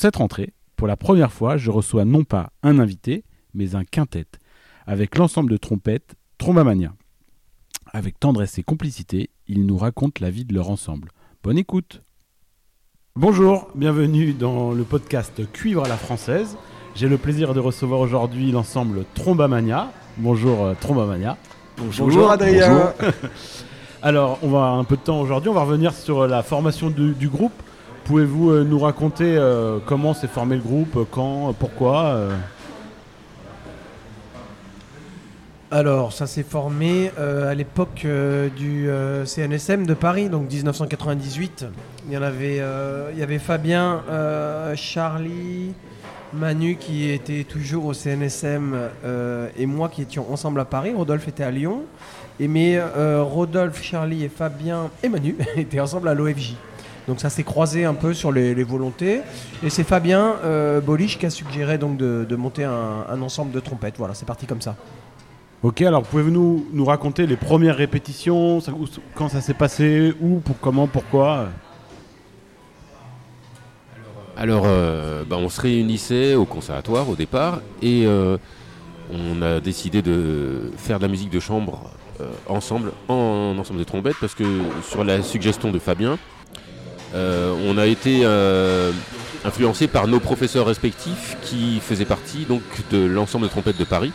Cette rentrée, pour la première fois, je reçois non pas un invité, mais un quintet avec l'ensemble de trompettes Trombamania. Avec tendresse et complicité, ils nous racontent la vie de leur ensemble. Bonne écoute Bonjour, bienvenue dans le podcast Cuivre à la française. J'ai le plaisir de recevoir aujourd'hui l'ensemble Trombamania. Bonjour euh, Trombamania. Bonjour, Adrien. Alors, on va un peu de temps aujourd'hui, on va revenir sur la formation du, du groupe. Pouvez-vous euh, nous raconter euh, comment s'est formé le groupe, quand, pourquoi euh Alors, ça s'est formé à l'époque du CNSM de Paris, donc 1998. Il y avait, il y avait Fabien, Charlie, Manu qui était toujours au CNSM et moi qui étions ensemble à Paris. Rodolphe était à Lyon. Et mais Rodolphe, Charlie et Fabien et Manu étaient ensemble à l'OFJ. Donc ça s'est croisé un peu sur les, les volontés. Et c'est Fabien euh, Bolich qui a suggéré donc de, de monter un, un ensemble de trompettes. Voilà, c'est parti comme ça. Ok, alors pouvez-vous nous, nous raconter les premières répétitions, ça- où- quand ça s'est passé, où, pour, comment, pourquoi? Alors, euh, bah, on se réunissait au conservatoire au départ et euh, on a décidé de faire de la musique de chambre euh, ensemble, en ensemble de trompettes, parce que sur la suggestion de Fabien, euh, on a été euh, influencé par nos professeurs respectifs qui faisaient partie donc de l'ensemble de trompettes de Paris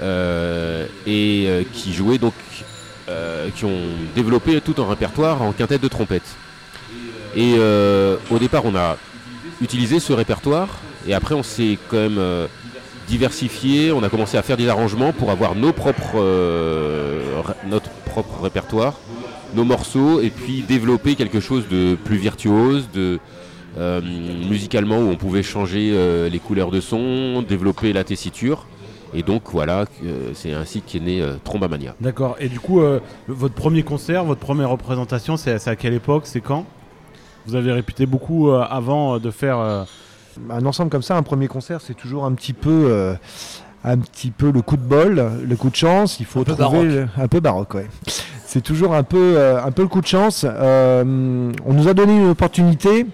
euh, et euh, qui jouaient donc, euh, qui ont développé tout un répertoire en quintette de trompettes. Et euh, au départ, on a utilisé ce répertoire, et après, on s'est quand même euh, diversifié. On a commencé à faire des arrangements pour avoir euh, notre propre répertoire, nos morceaux, et puis développer quelque chose de plus virtuose, de euh, musicalement où on pouvait changer euh, les couleurs de son, développer la tessiture. Et donc voilà, euh, c'est ainsi qu'est né euh, Trombamania. D'accord, et du coup, euh, votre premier concert, votre première représentation, c'est à quelle époque, c'est quand? Vous avez répété beaucoup euh, avant euh, de faire... euh, un ensemble comme ça, un premier concert, c'est toujours un petit peu, euh, un petit peu le coup de bol, le coup de chance. Il faut Un peu trouver baroque. le- un peu baroque, ouais. C'est toujours un peu, euh, un peu le coup de chance. Euh, on nous a donné une opportunité.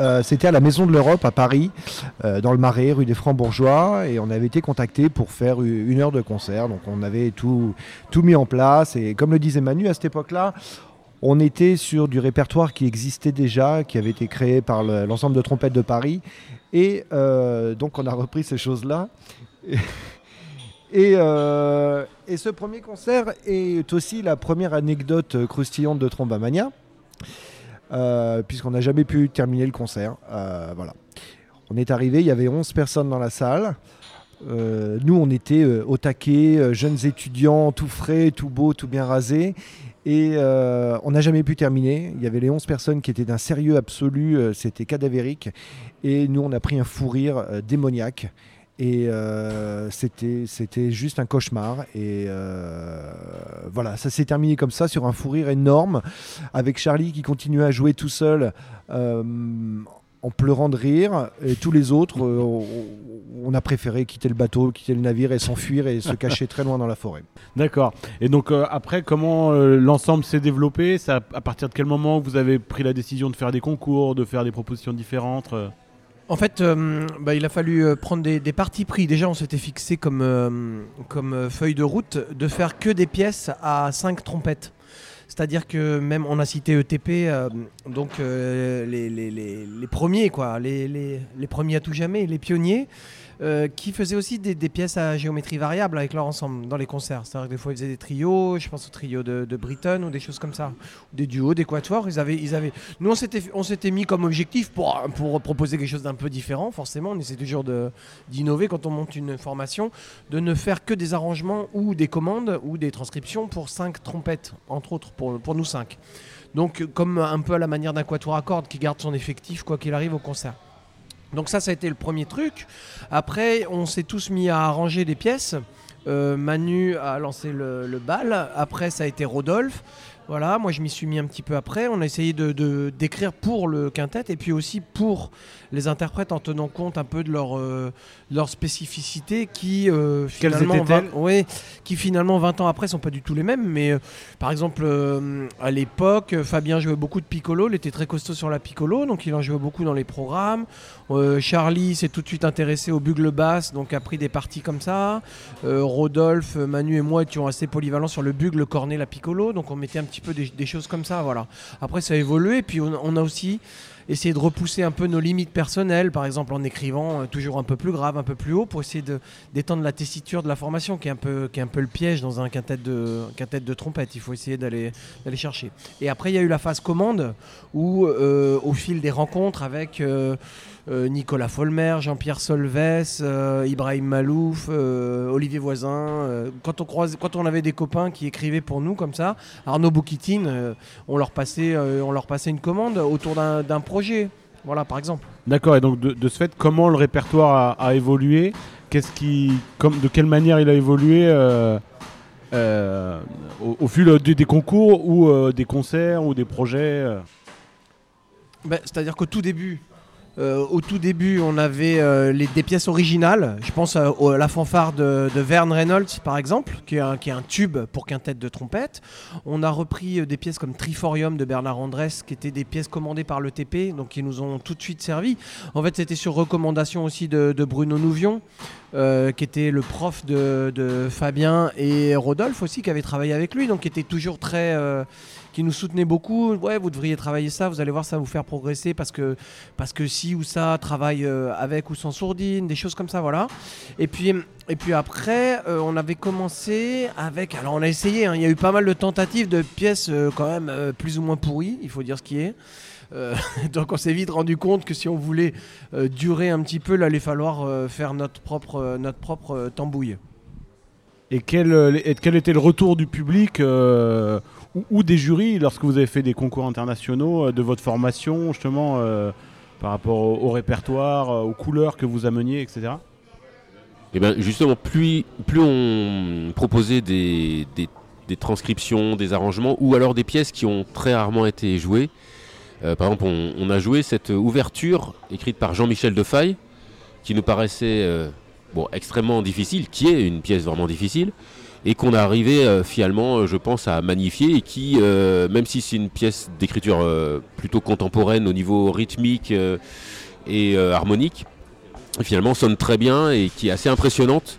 Euh, C'était à la Maison de l'Europe à Paris, dans le Marais, rue des Francs-Bourgeois, et on avait été contacté pour faire une heure de concert. Donc on avait tout, mis en place, et comme le disait Manu, à cette époque-là, on était sur du répertoire qui existait déjà, qui avait été créé par le- l'ensemble de trompettes de Paris. Et donc on a repris ces choses-là. Et, euh, et ce premier concert est aussi la première anecdote croustillante de Trombamania, euh, puisqu'on n'a jamais pu terminer le concert. Euh, voilà. On est arrivé, il y avait 11 personnes dans la salle. Euh, nous, on était au taquet, jeunes étudiants, tout frais, tout beau, tout bien rasé. Et on n'a jamais pu terminer. Il y avait les 11 personnes qui étaient d'un sérieux absolu, c'était cadavérique. Et nous, on a pris un fou rire démoniaque. Et euh, c'était juste un cauchemar. Et euh, voilà, ça s'est terminé comme ça, sur un fou rire énorme, avec Charlie qui continuait à jouer tout seul. euh, en pleurant de rire, et tous les autres, on, a préféré quitter le bateau, quitter le navire et s'enfuir et se cacher très loin dans la forêt. D'accord. Et donc après, comment l'ensemble s'est développé? Ça, À partir de quel moment vous avez pris la décision de faire des concours, de faire des propositions différentes En fait, euh, bah, il a fallu euh, prendre des, des partis pris. Déjà, on s'était fixé comme, euh, feuille de route de faire que des pièces à 5 trompettes. C'est-à-dire que même on a cité ETP, donc les, les- les- les premiers quoi, les premiers à tout jamais, les pionniers. Euh, qui faisaient aussi des, pièces à géométrie variable avec leur ensemble dans les concerts. C'est-à-dire que des fois ils faisaient des trios, je pense au trio de, de Britton ou des choses comme ça, des duos, des quatuors. Ils avaient, ils avaient... Nous on s'était, mis comme objectif pour, pour proposer quelque chose d'un peu différent. Forcément, on essaie toujours d'innover quand on monte une formation, de ne faire que des arrangements ou des commandes ou des transcriptions pour cinq trompettes, entre autres, pour, pour nous cinq. Donc comme un peu à la manière d'un quatuor à cordes qui garde son effectif quoi qu'il arrive au concert. Donc ça, ça a été le premier truc. Après, on s'est tous mis à arranger des pièces. Euh, Manu a lancé le, le bal. Après, ça a été Rodolphe. Voilà, moi je m'y suis mis un petit peu après. On a essayé de d'écrire pour le quintet et puis aussi pour les interprètes en tenant compte un peu de leur, euh, leur spécificité qui euh, finalement, étaient-elles vingt- ouais, qui finalement 20 ans après sont pas du tout les mêmes. Mais euh, par exemple, euh, à l'époque, Fabien jouait beaucoup de piccolo. Il était très costaud sur la piccolo, donc il en jouait beaucoup dans les programmes. Charlie s'est tout de suite intéressé au bugle basse, donc a pris des parties comme ça. Rodolphe, Manu et moi étions assez polyvalents sur le bugle, cornet, la piccolo, donc on mettait un petit peu des, des choses comme ça, voilà. Après ça a évolué, puis on, on a aussi essayé de repousser un peu nos limites personnelles, par exemple en écrivant euh, toujours un peu plus grave, un peu plus haut, pour essayer d'étendre la tessiture de la formation, qui est un peu, qui est un peu le piège dans un quintet de, quintet de trompette. Il faut essayer d'aller chercher. Et après il y a eu la phase commande, où euh, au fil des rencontres avec euh, Nicolas Folmer, Jean-Pierre Solves, euh, Ibrahim Malouf, euh, Olivier Voisin. euh, quand, on croise, quand on avait des copains qui écrivaient pour nous comme ça, Arnaud Boukitine, euh, on, leur passait, euh, on leur passait une commande autour d'un projet. Voilà, par exemple. D'accord, et donc de, de ce fait, comment le répertoire a, a évolué? Qu'est-ce qui, comme, de quelle manière il a évolué euh, euh, au, au fil des, des concours ou euh, des concerts ou des projets euh? Ben, C'est-à-dire qu'au tout début, euh, au tout début, on avait euh, des pièces originales. Je pense à, la fanfare de, Vern Reynolds, par exemple, qui est, un, tube pour quintette de trompette. On a repris euh, des pièces comme Triforium de Bernard Andrès, qui étaient des pièces commandées par le TP, donc qui nous ont tout de suite servi. En fait, c'était sur recommandation aussi de, Bruno Nouvion. qui était le prof de, Fabien et Rodolphe aussi, qui avait travaillé avec lui, donc qui était toujours très, qui nous soutenait beaucoup. Ouais, vous devriez travailler ça, vous allez voir, ça vous faire progresser parce que, parce que si ou ça travaille euh, avec ou sans sourdine, des choses comme ça, voilà. Et puis, et puis après, euh, on avait commencé avec. Alors, on a essayé, hein, il y a eu pas mal de tentatives de pièces euh, quand même plus ou moins pourries, il faut dire ce qui est. Donc on s'est vite rendu compte que si on voulait durer un petit peu, là, il allait falloir faire notre propre, notre propre tambouille. Et quel, et quel était le retour du public ou, ou des jurys lorsque vous avez fait des concours internationaux euh, de votre formation, justement, euh, par rapport au, répertoire, euh, aux couleurs que vous ameniez, etc. Et ben justement, plus, plus on proposait des, des- transcriptions, des arrangements, ou alors des pièces qui ont très rarement été jouées. Par exemple, on, a joué cette ouverture écrite par Jean-Michel Defaille, qui nous paraissait bon, extrêmement difficile, qui est une pièce vraiment difficile, et qu'on a arrivé euh, finalement, euh, je pense, à magnifier, et qui, euh, même si c'est une pièce d'écriture plutôt contemporaine au niveau rythmique et harmonique, finalement sonne très bien et qui est assez impressionnante.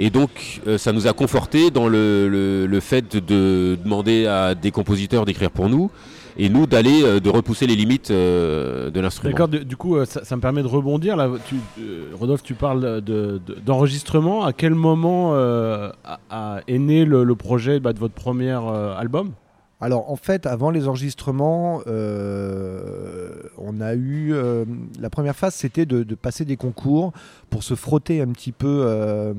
Et donc ça nous a conforté dans le fait de demander à des compositeurs d'écrire pour nous et nous d'aller euh, de repousser les limites euh, de l'instrument. D'accord, du, du coup, euh, ça, ça me permet de rebondir. Là, tu, euh, Rodolphe, tu parles de- de- d'enregistrement. à quel moment euh, a- a- est né le, le projet bah, de votre premier euh, album? Alors en fait, avant les enregistrements, euh, on a eu euh, la première phase, c'était de, de passer des concours pour se frotter un petit peu euh,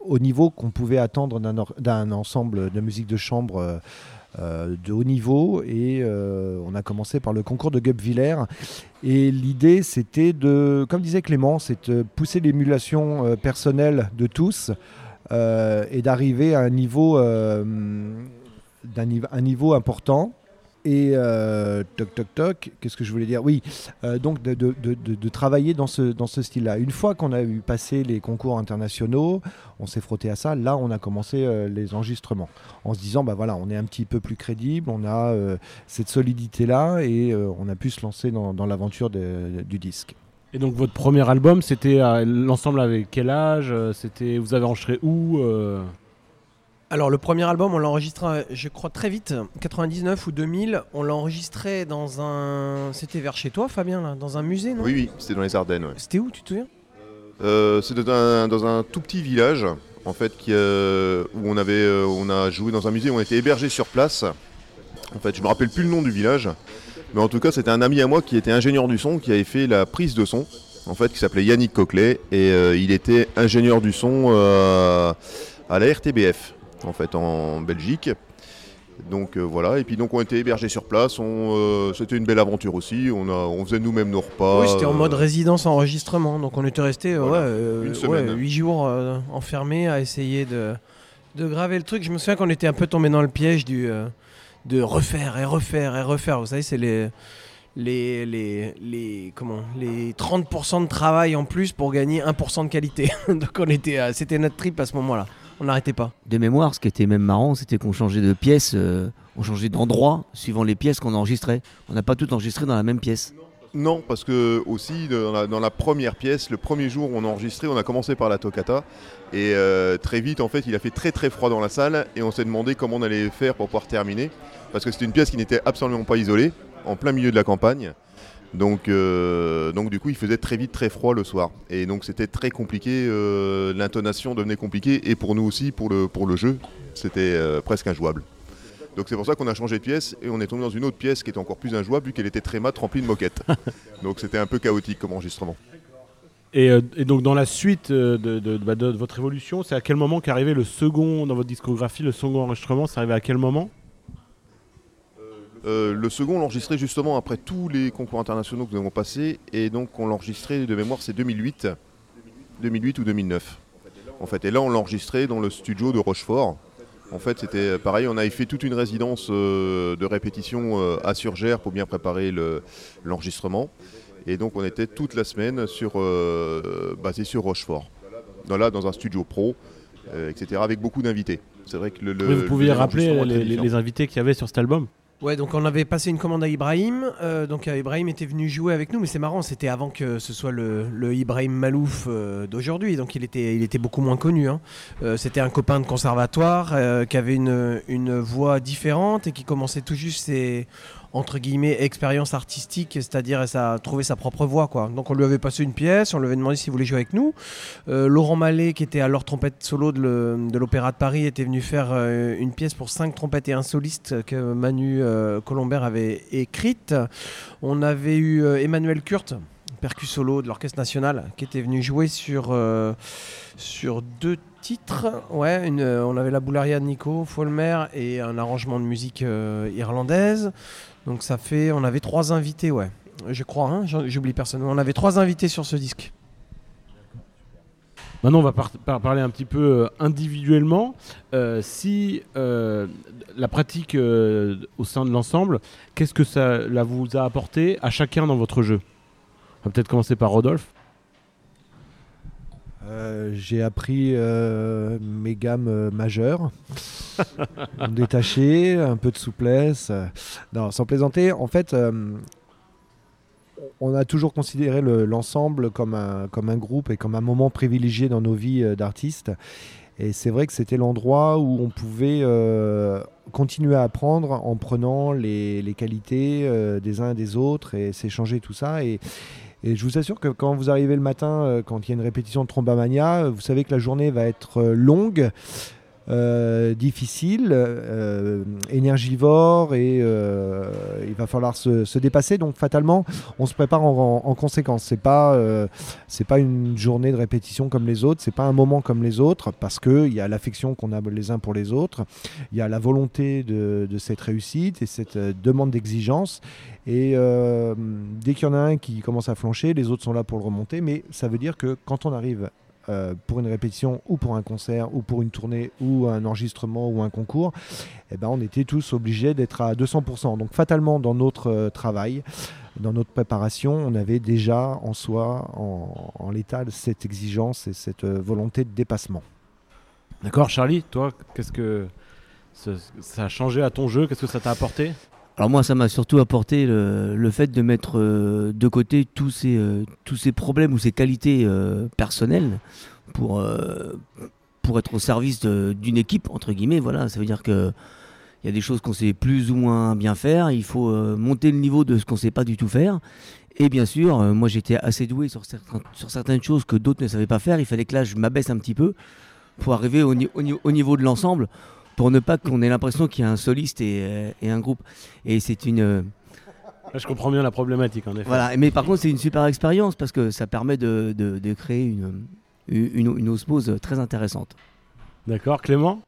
au niveau qu'on pouvait attendre d'un ensemble de musique de chambre. Euh, de haut niveau et euh, on a commencé par le concours de Guebwiller et l'idée c'était de comme disait Clément c'est de pousser l'émulation euh, personnelle de tous et d'arriver à un niveau, un niveau important. Et euh, toc toc toc, qu'est-ce que je voulais dire? Oui, euh, donc de, travailler dans ce, dans ce style-là. Une fois qu'on a eu passé les concours internationaux, on s'est frotté à ça, là on a commencé euh, les enregistrements. En se disant, bah voilà, on est un petit peu plus crédible, on a cette solidité-là et on a pu se lancer dans, dans l'aventure du disque. Et donc, votre premier album, c'était l'ensemble avec quel âge? C'était Vous avez enregistré où Alors le premier album, on l'a enregistré, je crois très vite, 99 ou 2000. On l'a enregistré dans un, c'était vers chez toi, Fabien, là, dans un musée, non? Oui, oui, c'était dans les Ardennes. ouais. C'était où, tu te souviens? Euh, c'était dans un, dans un tout petit village, en fait, qui, euh, où on avait, euh, on a joué dans un musée, où on était hébergé sur place. En fait, je me rappelle plus le nom du village, mais en tout cas, c'était un ami à moi qui était ingénieur du son, qui avait fait la prise de son, en fait, qui s'appelait Yannick Coquelet, et euh, il était ingénieur du son euh, à la RTBF, en fait, en Belgique. Donc euh, voilà, et puis donc on était hébergés sur place, euh, c'était une belle aventure aussi, on, a, on faisait nous-mêmes nos repas. Oui, c'était en euh, mode résidence enregistrement, donc on était resté Voilà, ouais, euh, une ouais, semaine. 8 jours enfermés à essayer de, de graver le truc. Je me souviens qu'on était un peu tombé dans le piège du, de refaire et refaire et refaire. Vous savez, c'est les, les, les, les, comment, les 30% de travail en plus pour gagner 1% de qualité. donc on était, c'était notre trip à ce moment-là. On n'arrêtait pas. De mémoire, ce qui était même marrant, c'était qu'on changeait de pièce, euh, on changeait d'endroit suivant les pièces qu'on enregistrait. On n'a pas tout enregistré dans la même pièce. Non, parce que aussi dans la, dans la première pièce, le premier jour où on a enregistré, on a commencé par la toccata et euh, très vite en fait il a fait très très froid dans la salle et on s'est demandé comment on allait faire pour pouvoir terminer parce que c'était une pièce qui n'était absolument pas isolée, en plein milieu de la campagne. Donc, euh, donc du coup il faisait très vite très froid le soir et donc c'était très compliqué, euh, l'intonation devenait compliquée et pour nous aussi pour le, pour le jeu c'était euh, presque injouable. Donc c'est pour ça qu'on a changé de pièce et on est tombé dans une autre pièce qui était encore plus injouable vu qu'elle était très mat remplie de moquettes. donc c'était un peu chaotique comme enregistrement. Et, et donc dans la suite de, de- bah, de votre évolution, c'est à quel moment qu'arrivait le second dans votre discographie, le second enregistrement, c'est arrivé à quel moment? Euh, le second, on l'enregistrait justement après tous les concours internationaux que nous avons passés. Et donc, on l'enregistrait de mémoire, c'est 2008. 2008 ou 2009. En fait, et là, on l'enregistrait dans le studio de Rochefort. En fait, c'était pareil, on avait fait toute une résidence euh, de répétition euh, à Surgère pour bien préparer le- l'enregistrement. et donc, on était toute la semaine sur, euh, basé sur Rochefort. Dans, là, dans un studio pro, euh, etc., avec beaucoup d'invités. C'est vrai que le. le- Oui, Vous pouviez le rappeler les invités qu'il y avait sur cet album? Ouais, donc on avait passé une commande à Ibrahim. euh, donc euh, Ibrahim était venu jouer avec nous, mais c'est marrant, c'était avant que ce soit le, Ibrahim Malouf euh, d'aujourd'hui. Donc il était, il était beaucoup moins connu. hein. C'était un copain de conservatoire qui avait une, une voix différente et qui commençait tout juste ses entre guillemets expériences artistiques, c'est-à-dire à trouver sa propre voix. Quoi. Donc on lui avait passé une pièce, on lui avait demandé s'il voulait jouer avec nous. Euh, Laurent Mallet, qui était alors trompette solo de l'Opéra de Paris, était venu faire euh, une pièce pour cinq trompettes et un soliste que Manu euh, Colombert avait écrite. On avait eu euh, Emmanuel Kurt, percu solo de l'Orchestre National, qui était venu jouer sur, sur deux titres. Ouais, on avait la Boularia de Nico Folmer et un arrangement de musique irlandaise. Donc ça fait, on avait trois invités, ouais. Je crois, hein, j'oublie personne. On avait trois invités sur ce disque. Maintenant, on va par- par- parler un petit peu euh, individuellement. Euh, si euh, la pratique euh, au sein de l'ensemble, qu'est-ce que ça là, vous a apporté à chacun dans votre jeu? On va peut-être commencer par Rodolphe. Euh, j'ai appris euh, mes gammes euh, majeures, me détacher, un peu de souplesse. Non, sans plaisanter, en fait, euh, on a toujours considéré le- l'ensemble comme, un, comme un groupe et comme un moment privilégié dans nos vies euh, d'artistes. Et c'est vrai que c'était l'endroit où on pouvait euh, continuer à apprendre en prenant les, les qualités des uns et des autres et s'échanger tout ça. Et, et je vous assure que quand vous arrivez le matin, quand il y a une répétition de Trombamania, vous savez que la journée va être longue, euh, difficile, euh, énergivore et euh, il va falloir se, se dépasser. Donc fatalement, on se prépare en, en- en conséquence. C'est pas pas une journée de répétition comme les autres, c'est pas un moment comme les autres parce que il y a l'affection qu'on a les uns pour les autres, il y a la volonté de, de cette réussite et cette demande d'exigence. Et dès qu'il y en a un qui commence à flancher, les autres sont là pour le remonter. Mais ça veut dire que quand on arrive euh, pour une répétition ou pour un concert ou pour une tournée ou un enregistrement ou un concours, eh ben, on était tous obligés d'être à 200%. Donc fatalement, dans notre euh, travail, dans notre préparation, on avait déjà en soi, en, l'état, cette exigence et cette euh, volonté de dépassement. D'accord, Charlie, toi, qu'est-ce que ça a changé à ton jeu? Qu'est-ce que ça t'a apporté? Alors moi, ça m'a surtout apporté le, fait de mettre euh, de côté tous ces, euh, tous ces problèmes ou ces qualités euh, personnelles pour, pour être au service d'une équipe, entre guillemets. Voilà, ça veut dire que il y a des choses qu'on sait plus ou moins bien faire. Il faut monter le niveau de ce qu'on sait pas du tout faire. Et bien sûr, moi j'étais assez doué sur, sur certaines choses que d'autres ne savaient pas faire. Il fallait que là je m'abaisse un petit peu pour arriver au, au au niveau de l'ensemble, pour ne pas qu'on ait l'impression qu'il y a un soliste et, euh, et un groupe. Et c'est une, euh, Là, je comprends bien la problématique, en effet. voilà. Mais par contre, c'est une super expérience parce que ça permet de, de- de créer une, une, une osmose très intéressante. D'accord, Clément?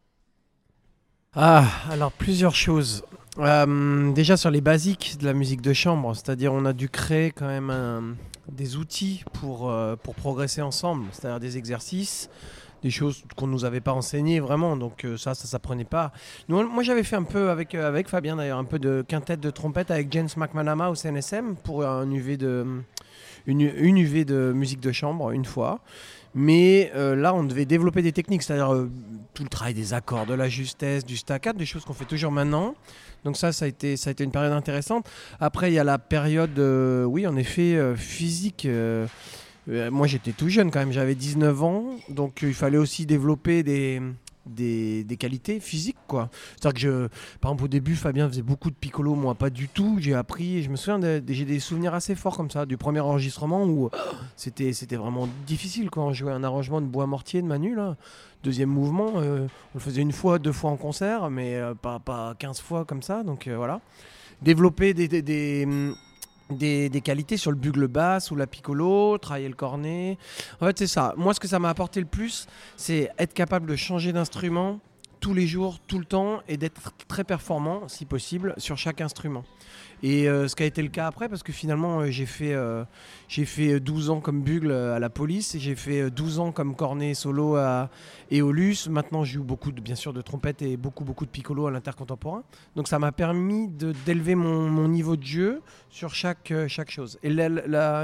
Ah, alors plusieurs choses. Euh, déjà sur les basiques de la musique de chambre, c'est-à-dire on a dû créer quand même un- des outils pour, euh, pour progresser ensemble, c'est-à-dire des exercices, des choses qu'on nous avait pas enseignées vraiment, donc euh, ça, ça s'apprenait pas. Moi j'avais fait un peu avec, euh, avec Fabien d'ailleurs, un peu de quintette de trompette avec James McManama au CNSM pour un UV de, une, une UV de musique de chambre une fois. Mais euh, là, on devait développer des techniques, c'est-à-dire tout le travail des accords, de la justesse, du staccato, des choses qu'on fait toujours maintenant. Donc ça, ça a été, ça a été une période intéressante. Après, il y a la période, oui, en effet, physique. Euh, moi, j'étais tout jeune quand même, j'avais 19 ans, donc il fallait aussi développer des, des, des qualités physiques, quoi. C'est-à-dire que, je, par exemple, au début, Fabien faisait beaucoup de piccolo, moi pas du tout. J'ai appris, je me souviens, j'ai des souvenirs assez forts comme ça, du premier enregistrement où oh, c'était, c'était vraiment difficile quand on jouait un arrangement de bois mortier de Manu, là. Deuxième mouvement, euh, on le faisait une fois, deux fois en concert, mais euh, pas, pas 15 fois comme ça, donc voilà. Développer des, des, des, hum, des- des qualités sur le bugle basse ou la piccolo, travailler le cornet. En fait, c'est ça. Moi, ce que ça m'a apporté le plus, c'est être capable de changer d'instrument tous les jours, tout le temps, et d'être très performant, si possible, sur chaque instrument. Et euh, ce qui a été le cas après, parce que finalement, euh, j'ai fait, euh, fait 12 ans comme bugle à la police, j'ai fait euh, 12 ans comme cornet solo à Eolus. Maintenant, je joue beaucoup, de, bien sûr, de trompette et beaucoup, beaucoup de piccolo à l'intercontemporain. Donc, ça m'a permis d'élever mon, niveau de jeu sur chaque, chaque chose, et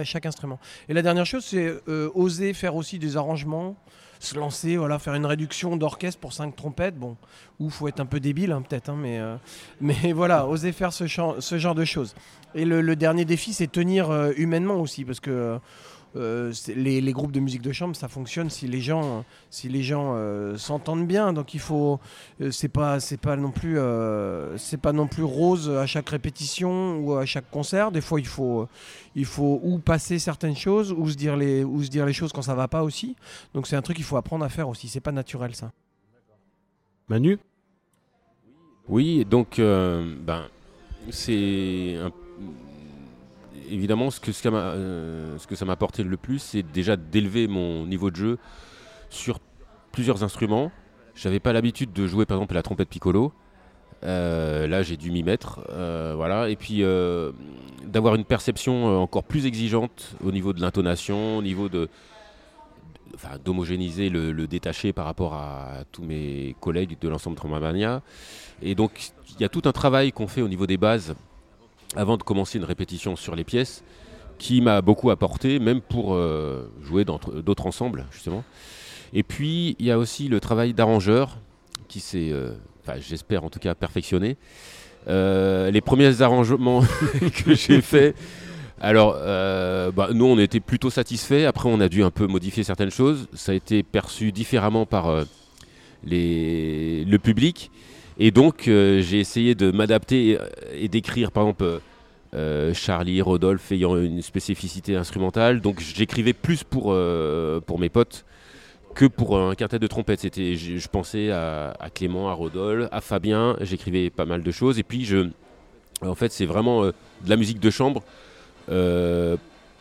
chaque instrument. Et la dernière chose, c'est oser faire aussi des arrangements se lancer, voilà, faire une réduction d'orchestre pour 5 trompettes, bon, ou faut être un peu débile hein, peut-être, hein, mais, euh, mais voilà, oser faire ce, genre de choses. Et le, dernier défi, c'est tenir euh, humainement aussi, parce que euh, les, les groupes de musique de chambre, ça fonctionne si les gens, si les gens euh, s'entendent bien. Donc il faut, euh, c'est pas, c'est pas non plus, euh, c'est pas non plus rose à chaque répétition ou à chaque concert. Des fois, il faut, il faut ou passer certaines choses, ou se dire les, ou se dire les choses quand ça va pas aussi. Donc c'est un truc qu'il faut apprendre à faire aussi. C'est pas naturel ça. Manu? Oui, donc euh, ben, c'est un- évidemment ce que, euh, ce que ça m'a apporté le plus, c'est déjà d'élever mon niveau de jeu sur plusieurs instruments. J'avais pas l'habitude de jouer par exemple la trompette piccolo. Euh, là, j'ai dû m'y mettre, euh, voilà. Et puis d'avoir une perception encore plus exigeante au niveau de l'intonation, au niveau de, d'homogénéiser le, détaché par rapport à tous mes collègues de l'ensemble Trombamania. Et donc, il y a tout un travail qu'on fait au niveau des bases avant de commencer une répétition sur les pièces qui m'a beaucoup apporté, même pour euh, jouer d'autres ensembles, justement. Et puis, il y a aussi le travail d'arrangeur qui s'est, euh, enfin, j'espère en tout cas, perfectionné. Euh, les premiers arrangements que j'ai faits, alors, bah, nous, on était plutôt satisfaits. Après, on a dû un peu modifier certaines choses. Ça a été perçu différemment par le public. Et donc, euh, j'ai essayé de m'adapter et, d'écrire, par exemple, euh, euh, Charlie, Rodolphe ayant une spécificité instrumentale. Donc, j'écrivais plus pour, pour mes potes que pour un quintet de trompette. Je, pensais à, à Clément, à Rodolphe, à Fabien. J'écrivais pas mal de choses. Et puis, je, en fait, c'est vraiment de la musique de chambre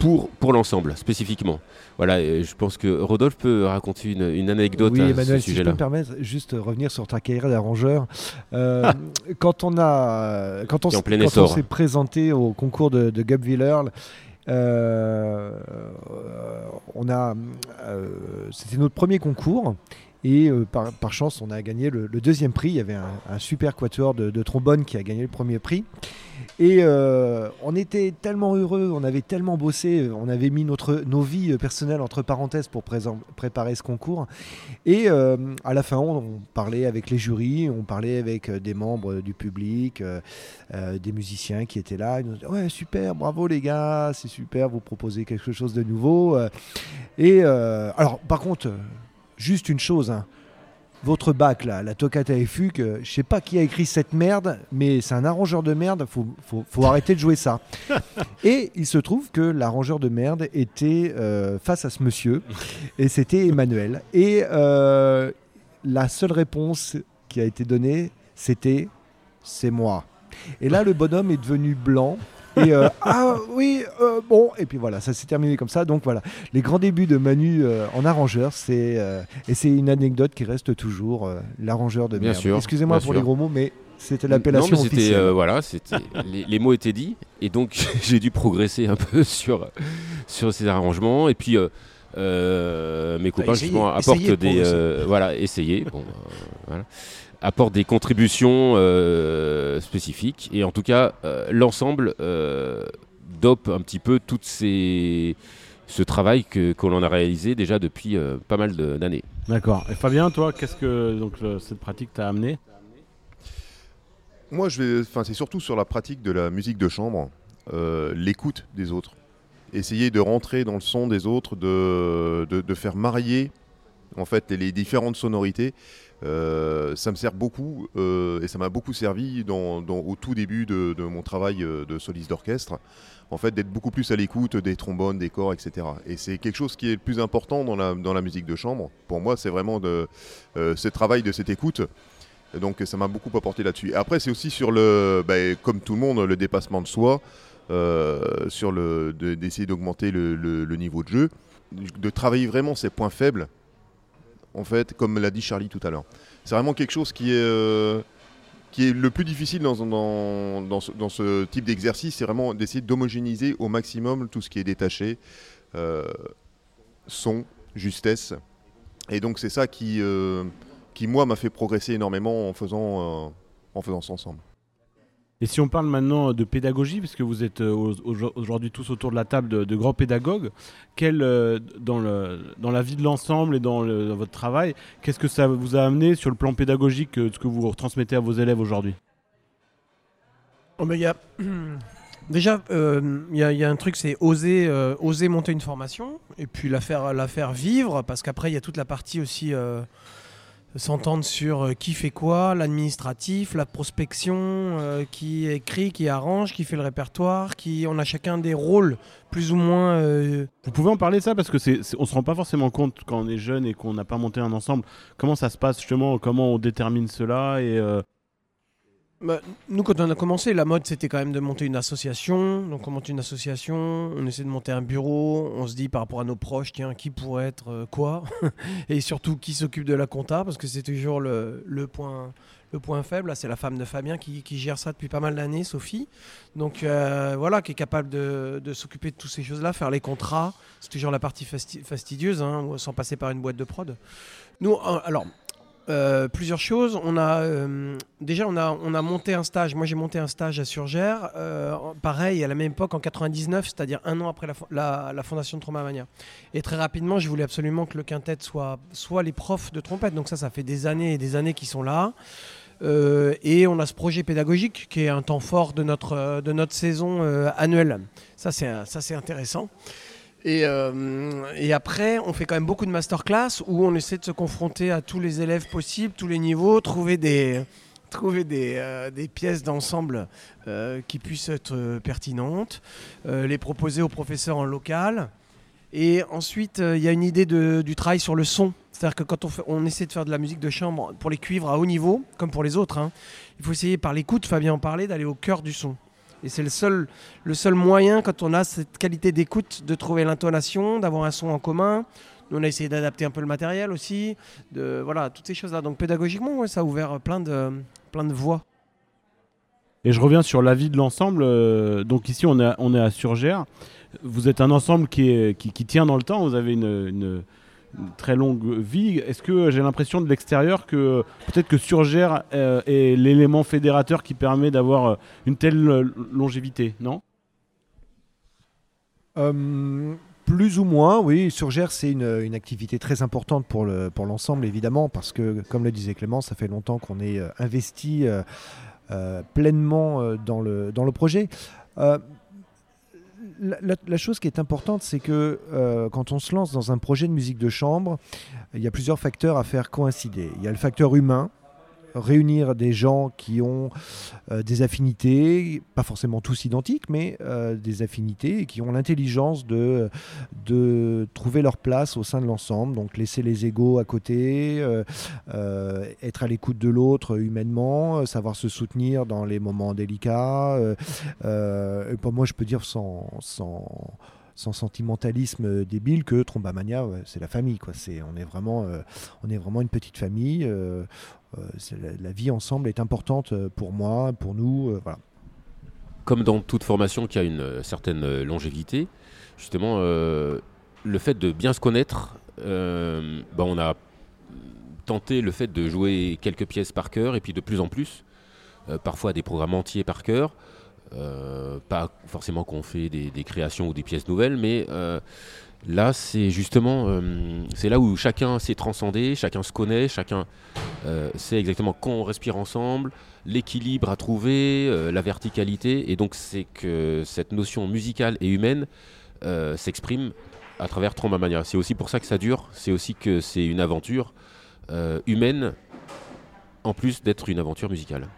pour, pour l'ensemble, spécifiquement. Voilà, et je pense que Rodolphe peut raconter une, une anecdote oui, à Emmanuel, ce si je peux sujet-là. me permettre, juste revenir sur ta carrière d'arrangeur. Euh, quand on a, quand on, quand s'est présenté au concours de, de Guebwiller, euh, on a, euh, c'était notre premier concours. Et euh, par, par chance, on a gagné le, le deuxième prix. Il y avait un, un super quatuor de, de trombone qui a gagné le premier prix. Et euh, on était tellement heureux, on avait tellement bossé, on avait mis notre, nos vies personnelles entre parenthèses pour préparer ce concours. Et euh, à la fin, on, parlait avec les jurys, on parlait avec euh, des membres du public, euh, euh, des musiciens qui étaient là. Ils nous disaient Ouais, super, bravo les gars, c'est super, vous proposez quelque chose de nouveau. Euh, Et euh, alors, par contre, euh, juste une chose, hein, votre bac, là, la Toccata et Fugue, euh, je sais pas qui a écrit cette merde, mais c'est un arrangeur de merde, faut, faut, faut arrêter de jouer ça. et il se trouve que l'arrangeur de merde était euh, face à ce monsieur, et c'était Emmanuel. Et euh, la seule réponse qui a été donnée, c'était c'est moi. Et là, le bonhomme est devenu blanc. Et euh, ah oui, euh, bon, et puis voilà, ça s'est terminé comme ça. Donc voilà, les grands débuts de Manu euh, en arrangeur, c'est et c'est une anecdote qui reste toujours l'arrangeur de Bien merde. sûr, Excusez-moi pour sûr. les gros mots, mais c'était l'appellation officielle. voilà, c'était les, les mots étaient dits et donc j'ai dû progresser un peu sur sur ces arrangements et puis euh, mes copains essayé, justement apportent de des euh, voilà essayer bon euh, voilà apportent des contributions euh, spécifiques et en tout cas euh, l'ensemble euh, dope un petit peu toutes ces ce travail que que l'on a réalisé déjà depuis euh, pas mal d'années. D'accord. Et Fabien, toi, qu'est-ce que donc le- cette pratique t'a amené? Moi, je vais, enfin, c'est surtout sur la pratique de la musique de chambre, euh, l'écoute des autres, essayer de rentrer dans le son des autres, de, de, de faire marier en fait les différentes sonorités. Euh, ça me sert beaucoup euh, et ça m'a beaucoup servi dans, au tout début de, mon travail euh, de soliste d'orchestre. En fait, d'être beaucoup plus à l'écoute des trombones, des corps, etc. Et c'est quelque chose qui est le plus important dans la, dans la musique de chambre. Pour moi, c'est vraiment ce travail de cette écoute. Donc ça m'a beaucoup apporté là-dessus. Après, c'est aussi sur le, bah, comme tout le monde, le dépassement de soi, sur le, de- d'essayer d'augmenter le, le- le niveau de jeu, de travailler vraiment ses points faibles, en fait, comme l'a dit Charlie tout à l'heure. C'est vraiment quelque chose qui est, euh, le plus difficile dans, ce, type d'exercice, c'est vraiment d'essayer d'homogénéiser au maximum tout ce qui est détaché, euh, son, justesse. Et donc c'est ça qui, euh, qui moi m'a fait progresser énormément en faisant, en faisant ça ensemble. Et si on parle maintenant de pédagogie, puisque vous êtes euh, au- au- aujourd'hui tous autour de la table de, grands pédagogues, euh, dans, dans la vie de l'ensemble et dans, votre travail, qu'est-ce que ça vous a amené sur le plan pédagogique, euh, ce que vous transmettez à vos élèves aujourd'hui? Oh, a- Déjà, il y, a- un truc, c'est oser, oser monter une formation et puis la faire, la faire vivre, parce qu'après, il y a toute la partie aussi s'entendre sur euh, qui fait quoi, l'administratif, la prospection, euh, qui écrit, qui arrange, qui fait le répertoire, qui on a chacun des rôles plus ou moins. euh, Vous pouvez en parler de ça parce que c'est, on se rend pas forcément compte quand on est jeune et qu'on n'a pas monté un ensemble. Comment ça se passe justement Comment on détermine cela et Bah, nous, quand on a commencé, la mode, c'était quand même de monter une association. Donc, on monte une association, on essaie de monter un bureau, on se dit par rapport à nos proches, tiens, qui pourrait être euh, quoi Et surtout, qui s'occupe de la compta Parce que c'est toujours le, point, le point faible. C'est la femme de Fabien qui, gère ça depuis pas mal d'années, Sophie. Donc, euh, voilà, qui est capable de, s'occuper de toutes ces choses-là, faire les contrats. C'est toujours la partie fasti- fastidieuse, hein, sans passer par une boîte de prod. Nous, alors, euh, plusieurs choses. On a euh, déjà on a on a monté un stage. Moi j'ai monté un stage à Surgère, euh, pareil à la même époque en 99, c'est-à-dire un an après la, la- fondation de Trombamania. Et très rapidement, je voulais absolument que le quintet soit soit les profs de trompette. Donc ça, ça fait des années et des années qu'ils sont là. Et on a ce projet pédagogique qui est un temps fort de notre de notre saison annuelle. Ça c'est ça c'est intéressant. Et, euh, et après, on fait quand même beaucoup de masterclass où on essaie de se confronter à tous les élèves possibles, tous les niveaux, trouver des, trouver des, euh, des pièces d'ensemble euh, qui puissent être pertinentes, les proposer aux professeurs en local. Et ensuite, il y a une idée de- du travail sur le son. C'est-à-dire que quand on, fait- on essaie de faire de la musique de chambre pour les cuivres à haut niveau, comme pour les autres, hein, il faut essayer par l'écoute, Fabien en parlait, d'aller au cœur du son. Et c'est le seul, le seul moyen, quand on a cette qualité d'écoute, de trouver l'intonation, d'avoir un son en commun. Nous, on a essayé d'adapter un peu le matériel aussi, de voilà, toutes ces choses-là. Donc pédagogiquement, ça a ouvert plein de, plein de voies. Et je reviens sur la vie de l'ensemble. euh, donc ici, on est, on est à Surgère. Vous êtes un ensemble qui, qui, tient dans le temps. Vous avez une très longue vie. Est-ce que j'ai l'impression de l'extérieur que peut-être que Surgère euh, est l'élément fédérateur qui permet d'avoir euh, une telle euh, longévité, non? Plus ou moins, oui. Surgère, c'est une, activité très importante pour le- pour l'ensemble, évidemment, parce que, comme le disait Clément, ça fait longtemps qu'on est investi pleinement dans, le, dans le projet. La chose qui est importante, c'est que euh, quand on se lance dans un projet de musique de chambre, il y a plusieurs facteurs à faire coïncider. Il y a le facteur humain, réunir des gens qui ont euh, des affinités, pas forcément tous identiques, mais euh, des affinités et qui ont l'intelligence de, trouver leur place au sein de l'ensemble. Donc laisser les égaux à côté, euh, être à l'écoute de l'autre humainement, savoir se soutenir dans les moments délicats. pour moi, je peux dire sans, sentimentalisme débile que Trombamania, c'est la famille. On, est vraiment, une petite famille. La, vie ensemble est importante euh, pour moi, pour nous. Euh. Comme dans toute formation qui a une certaine longévité, justement, le fait de bien se connaître, bah, on a tenté le fait de jouer quelques pièces par cœur et puis de plus en plus, parfois des programmes entiers par cœur. pas forcément qu'on fait des, créations ou des pièces nouvelles, mais Là, c'est justement, euh, là où chacun s'est transcendé, chacun se connaît, chacun euh, sait exactement quand on respire ensemble, l'équilibre à trouver, euh, la verticalité, et donc c'est que cette notion musicale et humaine s'exprime à travers Trombamania. C'est aussi pour ça que ça dure, c'est aussi que c'est une aventure humaine en plus d'être une aventure musicale.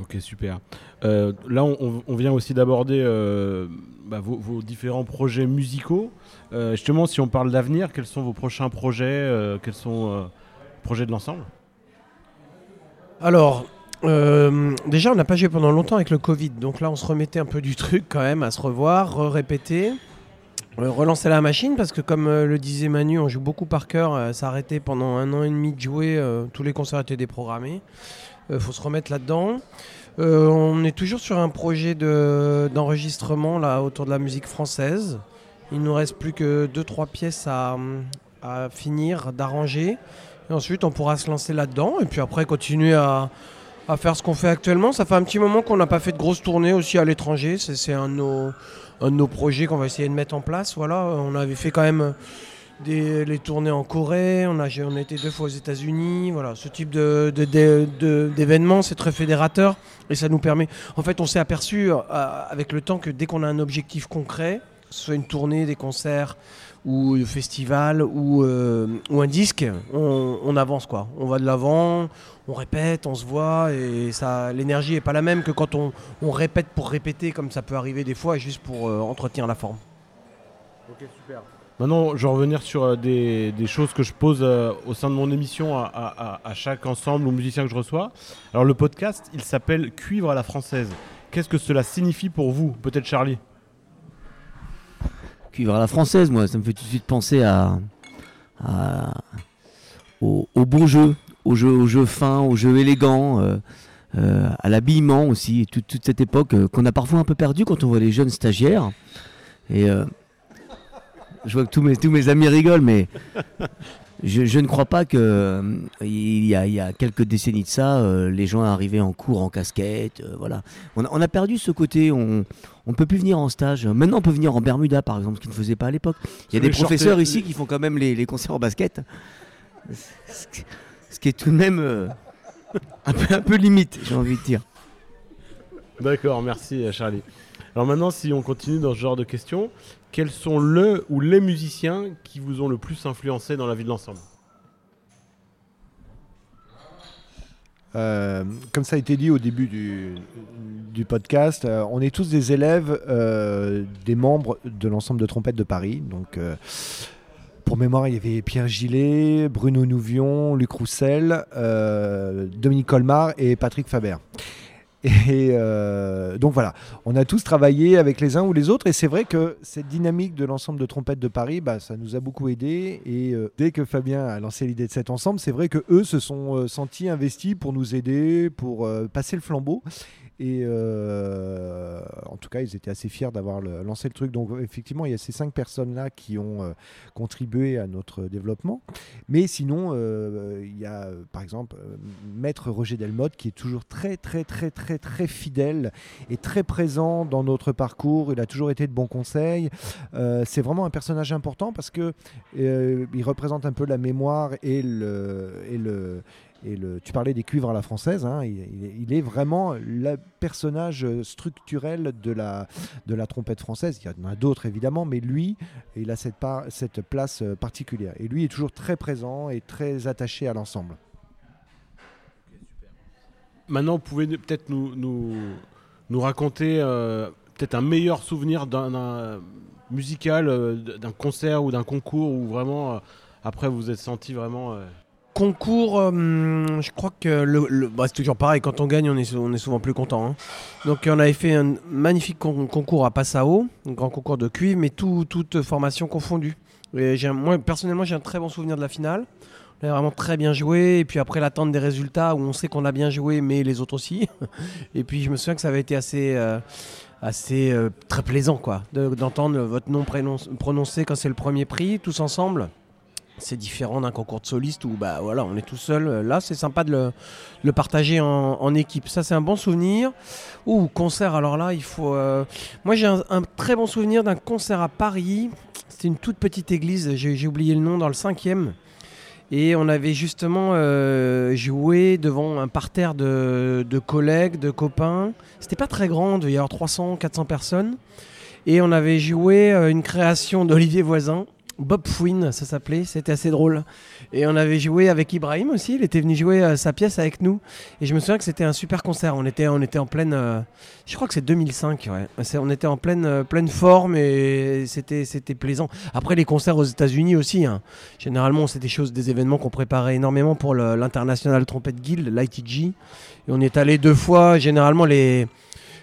Ok, super. là, on, vient aussi d'aborder bah, vos, différents projets musicaux. Euh, justement, si on parle d'avenir, quels sont vos prochains projets euh, Quels sont les euh, projets de l'ensemble? Alors, déjà, on n'a pas joué pendant longtemps avec le Covid. Donc là, on se remettait un peu du truc quand même à se revoir, répéter. relancer la machine parce que comme le disait Manu, on joue beaucoup par cœur. arrêté pendant un an et demi de jouer. tous les concerts étaient déprogrammés. Il faut se remettre là-dedans. on est toujours sur un projet d'enregistrement autour de la musique française. Il nous reste plus que 2-3 pièces à, finir, d'arranger. Et ensuite, on pourra se lancer là-dedans. Et puis après, continuer à, faire ce qu'on fait actuellement. Ça fait un petit moment qu'on n'a pas fait de grosses tournées aussi à l'étranger. C'est un, de nos projets qu'on va essayer de mettre en place. Voilà, on avait fait quand même les tournées en Corée. On a, été deux fois aux États-Unis. Voilà, ce type d'événement, c'est très fédérateur. Et ça nous permet. En fait, on s'est aperçu euh, avec le temps que dès qu'on a un objectif concret, ce soit une tournée, des concerts ou un festival ou, euh, un disque, on, avance quoi. On va de l'avant, on répète, on se voit et l'énergie est pas la même que quand on, répète pour répéter comme ça peut arriver des fois juste pour euh, entretenir la forme. Ok super. Maintenant, je vais revenir sur euh, des, choses que je pose au sein de mon émission à, chaque ensemble ou musicien que je reçois. Alors le podcast, il s'appelle Cuivre à la française. Qu'est-ce que cela signifie pour vous Peut-être Charlie? Cuivre à la française, moi, ça me fait tout de suite penser à, au, bon jeu, au jeu, au jeu fin, au jeu élégant, euh, euh, à l'habillement aussi, toute, toute cette époque euh, qu'on a parfois un peu perdu quand on voit les jeunes stagiaires. Et je vois que tous mes, tous mes amis rigolent, mais je, ne crois pas que il, y a, quelques décennies de ça, les gens arrivaient en cours en casquette. voilà. On a, perdu ce côté. On, ne peut plus venir en stage. Maintenant, on peut venir en Bermuda, par exemple, ce qu'ils ne faisait pas à l'époque. Il y a des professeurs ici qui font quand même les, concerts en basket. Ce qui est tout de même euh, un, peu, un peu limite, j'ai envie de dire. D'accord, merci Charlie. Alors maintenant, si on continue dans ce genre de questions, quels sont le ou les musiciens qui vous ont le plus influencé dans la vie de l'ensemble Euh, comme ça a été dit au début du, podcast, euh, on est tous des élèves euh, des membres de l'ensemble de trompettes de Paris. Donc, pour mémoire, il y avait Pierre Gillet, Bruno Nouvion, Luc Roussel, Dominique Colmar et Patrick Faber. Et euh, donc voilà, on a tous travaillé avec les uns ou les autres, et c'est vrai que cette dynamique de l'ensemble de trompettes de Paris, bah, ça nous a beaucoup aidé. Et euh, dès que Fabien a lancé l'idée de cet ensemble, c'est vrai que eux se sont euh, sentis investis pour nous aider, pour passer le flambeau. Et euh, en tout cas, ils étaient assez fiers d'avoir lancé le truc. Donc effectivement, il y a ces cinq personnes-là qui ont euh, contribué à notre développement. Mais sinon, euh, il y a par exemple Maître Roger Delmotte qui est toujours très très très très très fidèle et très présent dans notre parcours. Il a toujours été de bons conseils. C'est vraiment un personnage important parce que il représente un peu la mémoire et le, et le Et tu parlais des cuivres à la française, hein, il, est- vraiment le personnage structurel de la, trompette française. Il y en a d'autres évidemment, mais lui, il a cette, place euh, particulière. Et lui est toujours très présent et très attaché à l'ensemble. Maintenant, vous pouvez peut-être nous, raconter euh, peut-être un meilleur souvenir d'un musical, euh, d'un concert ou d'un concours où vraiment, euh, après, vous vous êtes senti vraiment. euh, Concours, euh, je crois que le, bah, c'est toujours pareil, quand on gagne, on est, on est souvent plus content. hein. Donc on avait fait un magnifique con- concours à Passao, un grand concours de cuivre, mais tout, toute formation confondue. Moi, personnellement, j'ai un très bon souvenir de la finale. On a vraiment très bien joué, et puis après l'attente des résultats, où on sait qu'on a bien joué, mais les autres aussi. et puis je me souviens que ça avait été assez... euh, assez euh, très plaisant quoi de- d'entendre votre nom prononcé quand c'est le premier prix tous ensemble c'est différent d'un concours de soliste où bah voilà on est tout seul. Là c'est sympa de le, partager en, équipe. Ça c'est un bon souvenir. Ou concert alors là il faut euh, moi j'ai un, très bon souvenir d'un concert à Paris. C'était une toute petite église. J'ai oublié le nom dans le cinquième. Et on avait justement euh, joué devant un parterre de, collègues, de copains. C'était pas très grand, il y avoir 300, 400 personnes. Et on avait joué euh, une création d'Olivier Voisin, Bob Fouine, ça s'appelait, c'était assez drôle. Et on avait joué avec Ibrahim aussi, il était venu jouer euh, sa pièce avec nous. Et je me souviens que c'était un super concert, on était, on était en pleine... euh, je crois que c'est 2005, ouais. On était en pleine, euh, pleine forme et c'était c'était plaisant. Après les concerts aux États-Unis aussi, hein. généralement c'est des choses, des événements qu'on préparait énormément pour l'International Trumpet Guild, l'ITG. Et on est allé deux fois, généralement les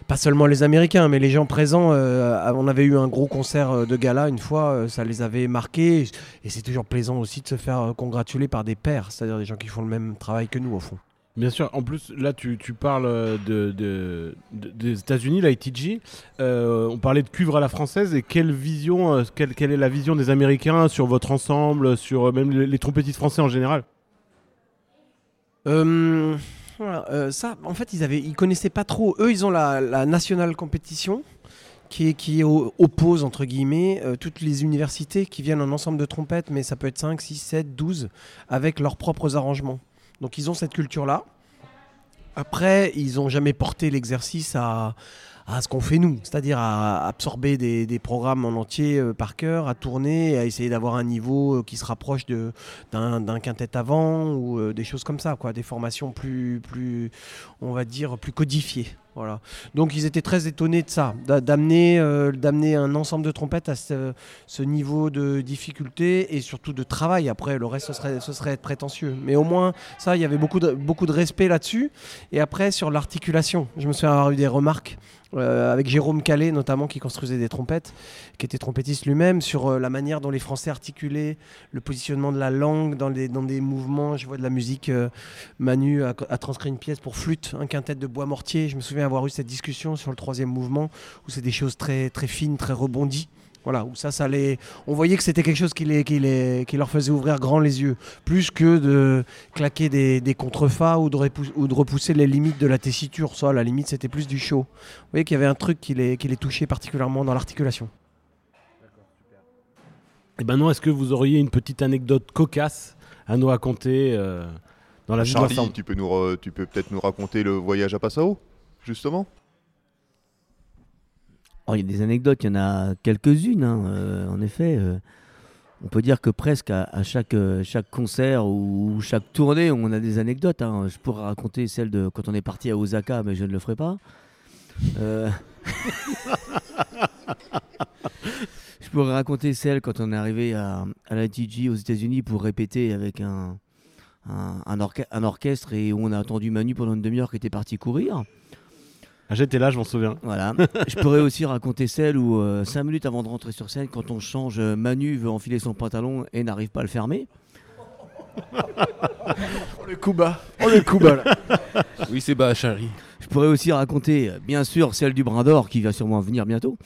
pas seulement les Américains, mais les gens présents. euh, on avait eu un gros concert euh, de gala une fois, euh, ça les avait marqués. Et c'est toujours plaisant aussi de se faire congratuler par des pairs, c'est-à-dire des gens qui font le même travail que nous au fond. Bien sûr, en plus, là, tu, tu parles de, de- de- des États-Unis, l'ITG. Euh, on parlait de cuivre à la française. Et quelle vision, euh, quelle, quelle est la vision des Américains sur votre ensemble, sur euh, même les, les trompettistes français en général? Euh, ça, en fait, ils avaient, connaissaient pas trop. Eux, ils ont la, la national competition qui, oppose entre guillemets euh, toutes les universités qui viennent en ensemble de trompettes, mais ça peut être 5, 6, 7, 12 avec leurs propres arrangements. Donc ils ont cette culture-là. Après, ils n'ont jamais porté l'exercice à, à ce qu'on fait nous, c'est-à-dire à absorber des, programmes en entier euh, par cœur, à tourner, à essayer d'avoir un niveau euh, qui se rapproche d'un quintet avant ou euh, des choses comme ça, quoi, des formations plus, plus, on va dire, plus codifiées. Voilà. Donc ils étaient très étonnés de ça, euh, d'amener un ensemble de trompettes à ce, niveau de difficulté et surtout de travail. Après, le reste, ce serait, ce serait être prétentieux. Mais au moins, ça, il y avait beaucoup de, beaucoup de respect là-dessus. Et après, sur l'articulation, je me souviens avoir eu des remarques euh, avec Jérôme Calais, notamment, qui construisait des trompettes, qui était trompettiste lui-même, sur euh, la manière dont les Français articulaient le positionnement de la langue dans, les, dans des mouvements. Je vois de la musique. Manu a, a transcrit une pièce pour flûte, un quintet de bois mortier. Je me souviens avoir eu cette discussion sur le troisième mouvement, où c'est des choses très, très fines, très rebondies. Voilà, où ça, ça les... On voyait que c'était quelque chose qui, les, qui, les, qui leur faisait ouvrir grand les yeux, plus que de claquer des, des contrefas ou de, repou- ou de repousser les limites de la tessiture. Ça, à la limite, c'était plus du show. Vous voyez qu'il y avait un truc qui les, qui les touchait particulièrement dans l'articulation. Et maintenant, est-ce que vous auriez une petite anecdote cocasse à nous raconter euh, dans la vie de Charlie, tu peux, nous re- tu peux peut-être nous raconter le voyage à Passau, justement Oh, il y a des anecdotes, il y en a quelques-unes, hein, euh, en effet. euh, on peut dire que presque à, euh, chaque concert ou, chaque tournée, on a des anecdotes. hein. Je pourrais raconter celle de quand on est parti à Osaka, mais je ne le ferai pas. Je pourrais raconter celle quand on est arrivé à, à la TG aux États-Unis pour répéter avec un, un orchestre et où on a attendu Manu pendant une demi-heure qui était parti courir. Ah, J'étais là, je m'en souviens. Voilà. Je pourrais aussi raconter celle où, euh, cinq minutes avant de rentrer sur scène, quand on change, euh, Manu veut enfiler son pantalon et n'arrive pas à le fermer. le coup bas. Oh, le coup bas, là. Oui, c'est bas, Charlie. Je pourrais aussi raconter, euh, bien sûr, celle du brin d'or qui va sûrement venir bientôt.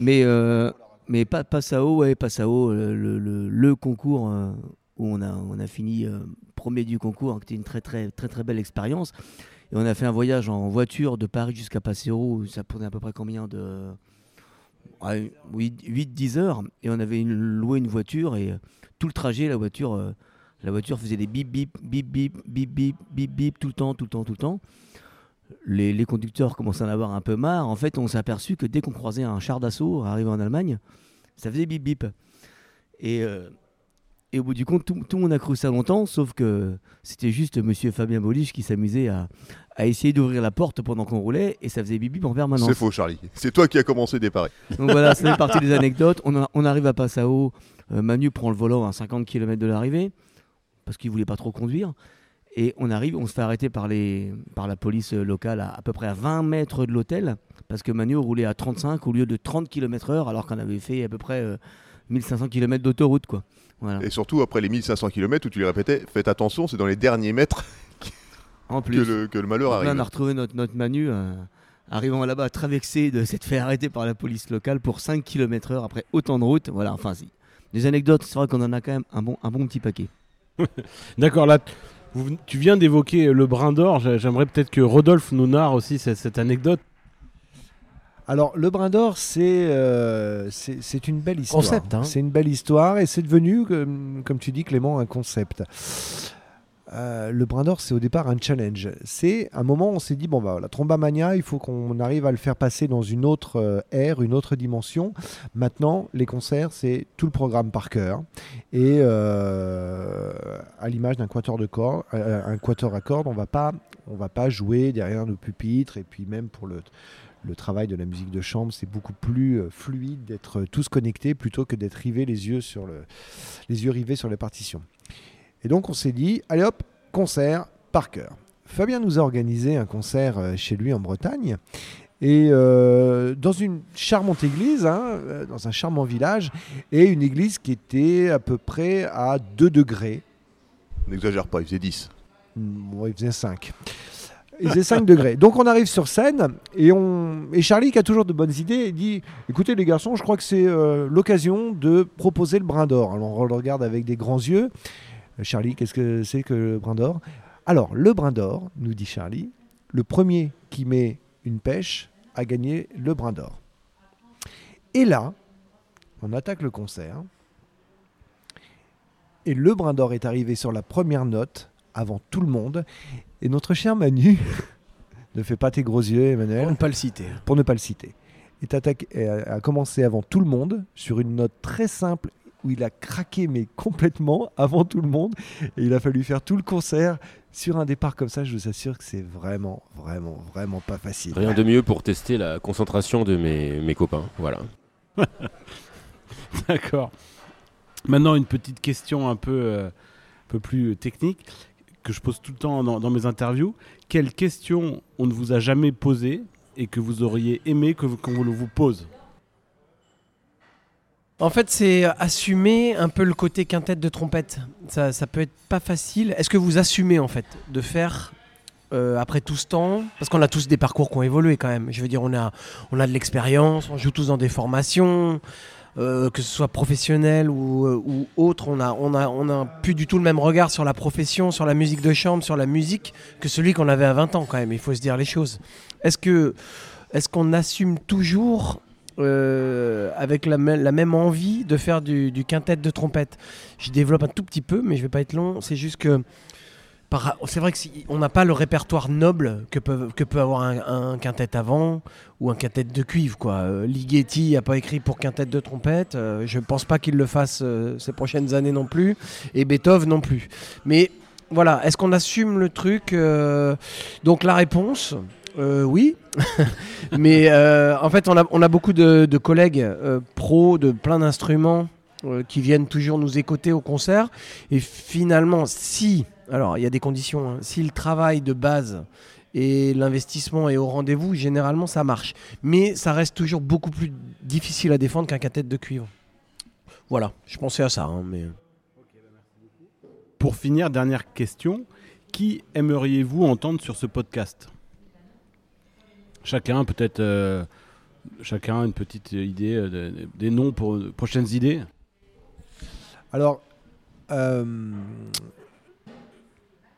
Mais, euh, mais pas Passao, ouais, Passao, le, le, le- le concours euh, où on a, on a fini euh, premier du concours, hein, qui était une très très très très belle expérience. Et on a fait un voyage en voiture de Paris jusqu'à Passero, ça prenait à peu près combien de... Ouais, 8-10 heures. Et on avait loué une voiture et euh, tout le trajet, la voiture euh, La voiture faisait des bip bip bip bip bip bip bip bip tout le temps, tout le temps, tout le temps. Les, les conducteurs commençaient à en avoir un peu marre. En fait, on s'est aperçu que dès qu'on croisait un char d'assaut arrivant en Allemagne, ça faisait bip bip. Et, euh, et au bout du compte, tout, tout le monde a cru ça longtemps, sauf que c'était juste monsieur Fabien Boliche qui s'amusait à, à essayer d'ouvrir la porte pendant qu'on roulait et ça faisait bip en permanence. C'est faux, Charlie. C'est toi qui as commencé des paris. Donc voilà, fait partie des anecdotes. On, a- on arrive à Passau. euh, Manu prend le volant à 50 km de l'arrivée parce qu'il voulait pas trop conduire. Et on arrive, on se fait arrêter par, les, par la police euh, locale à, à peu près à 20 mètres de l'hôtel parce que Manu roulait à 35 au lieu de 30 km/h alors qu'on avait fait à peu près euh, 1500 km d'autoroute. quoi. Voilà. Et surtout, après les 1500 km où tu les répétais, faites attention, c'est dans les derniers mètres En que le, que le malheur là, on arrive. a retrouvé notre, notre Manu euh, arrivant là-bas très vexé de s'être fait arrêter par la police locale pour 5 km/h après autant de route. Voilà, enfin, si. Des anecdotes, c'est vrai qu'on en a quand même un bon, un bon petit paquet. D'accord, là, vous- tu viens d'évoquer le brin d'or. J'ai- J'aimerais peut-être que Rodolphe nous narre aussi cette, cette anecdote. Alors, le brin d'or, c'est euh, c'est c'est une belle histoire. Concept, hein. C'est une belle histoire et c'est devenu, comme, comme tu dis, Clément, un concept. Euh, le brin d'or, c'est au départ un challenge. C'est un moment où on s'est dit bon, bah voilà, Trombamania, il faut qu'on arrive à le faire passer dans une autre euh, ère, une autre dimension. Maintenant, les concerts, c'est tout le programme par cœur. Et euh, à l'image d'un quatuor de cordes, euh, un quatuor à cordes, on va pas, on va pas jouer derrière nos pupitres et puis même pour le le travail de la musique de chambre, c'est beaucoup plus euh, fluide d'être tous connectés plutôt que d'être rivés les yeux sur le, les yeux rivés sur les partitions. Et donc on s'est dit, allez hop, concert par cœur. Fabien nous a organisé un concert euh, chez lui en Bretagne. Et euh, dans une charmante église, hein, euh, dans un charmant village, et une église qui était à peu près à 2 degrés. N'exagère pas, il faisait 10. Mm, ouais, il faisait 5. Il faisait 5 degrés. Donc on arrive sur scène et, Charlie, qui a toujours de bonnes idées, dit Écoutez les garçons, je crois que c'est euh, l'occasion de proposer le brin d'or. Alors on le regarde avec des grands yeux. Euh, Charlie, qu'est-ce que c'est que le brin d'or? Alors le brin d'or, nous dit Charlie, le premier qui met une pêche a gagné le brin d'or. Et là, on attaque le concert. Et le brin d'or est arrivé sur la première note avant tout le monde. Et notre cher Manu, ne fais pas tes gros yeux, Pour Emmanuel, ne pas le citer. pour ne pas le citer, est attaqué, a, a commencé avant tout le monde sur une note très simple où il a craqué mais complètement avant tout le monde et il a fallu faire tout le concert sur un départ comme ça. Je vous assure que c'est vraiment, vraiment, vraiment pas facile. Rien de mieux pour tester la concentration de mes, mes copains. Voilà. D'accord. Maintenant, une petite question un peu, euh, un peu plus technique que je pose tout le temps dans, mes interviews. Quelle question on ne vous a jamais posée et que vous auriez aimé que qu'on vous, vous pose? En fait, c'est assumer un peu le côté quintette de trompette. Ça, ça peut être pas facile. Est-ce que vous assumez en fait de faire euh, après tout ce temps? Parce qu'on a tous des parcours qui ont évolué quand même. Je veux dire, on a, on a de l'expérience, on joue tous dans des formations. Euh, que ce soit professionnel ou, euh, autre, on a, on, a, on a plus du tout le même regard sur la profession, sur la musique de chambre, sur la musique, que celui qu'on avait à 20 ans quand même, il faut se dire les choses. Est-ce que est-ce qu'on assume toujours euh, avec la, mê- la même envie de faire du, du quintet de trompette? Je développe un tout petit peu, mais je vais pas être long. C'est juste que c'est vrai que si, on n'a pas le répertoire noble que peut, que peut avoir un, un quintet avant ou un quintet de cuivre. Quoi. Euh, Ligeti n'a pas écrit pour quintet de trompette. euh, je pense pas qu'il le fasse euh, ces prochaines années non plus. Et Beethoven non plus. Mais voilà, est-ce qu'on assume le truc Donc la réponse, oui. Mais en fait, on a, on a beaucoup de, collègues pros de plein d'instruments qui viennent toujours nous écouter au concert. Et finalement, si, alors il y a des conditions, hein, si le travail de base et l'investissement est au rendez-vous, généralement ça marche. Mais ça reste toujours beaucoup plus difficile à défendre qu'un quintet de cuivre. Voilà, je pensais à ça. hein, mais... Pour finir, dernière question. Qui aimeriez-vous entendre sur ce podcast? Chacun, peut-être, euh, chacun une petite idée, euh, de- de- des noms pour de prochaines idées? Alors, euh,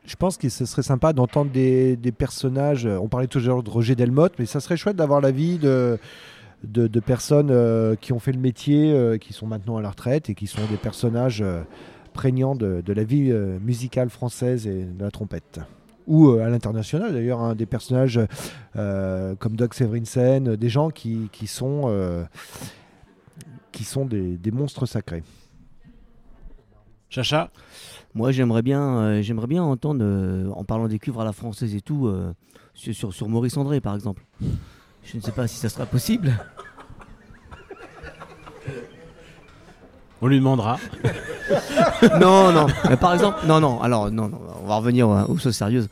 je pense que ce serait sympa d'entendre des, personnages. On parlait toujours de Roger Delmotte, mais ça serait chouette d'avoir l'avis de, de, de personnes euh, qui ont fait le métier, euh, qui sont maintenant à la retraite et qui sont des personnages euh, prégnant de, la vie euh, musicale française et de la trompette. Ou euh, à l'international d'ailleurs, hein, des personnages euh, comme Doug Severinsen, euh, des gens qui, qui sont, euh, qui sont des, des monstres sacrés. Chacha? Moi, j'aimerais bien, euh, j'aimerais bien entendre, euh, en parlant des cuivres à la française et tout, euh, sur, sur, Maurice André, par exemple. Je ne sais pas si ça sera possible. On lui demandera. non, non. Mais par exemple, non, non. Alors, non, non. On va revenir aux choses sérieuses.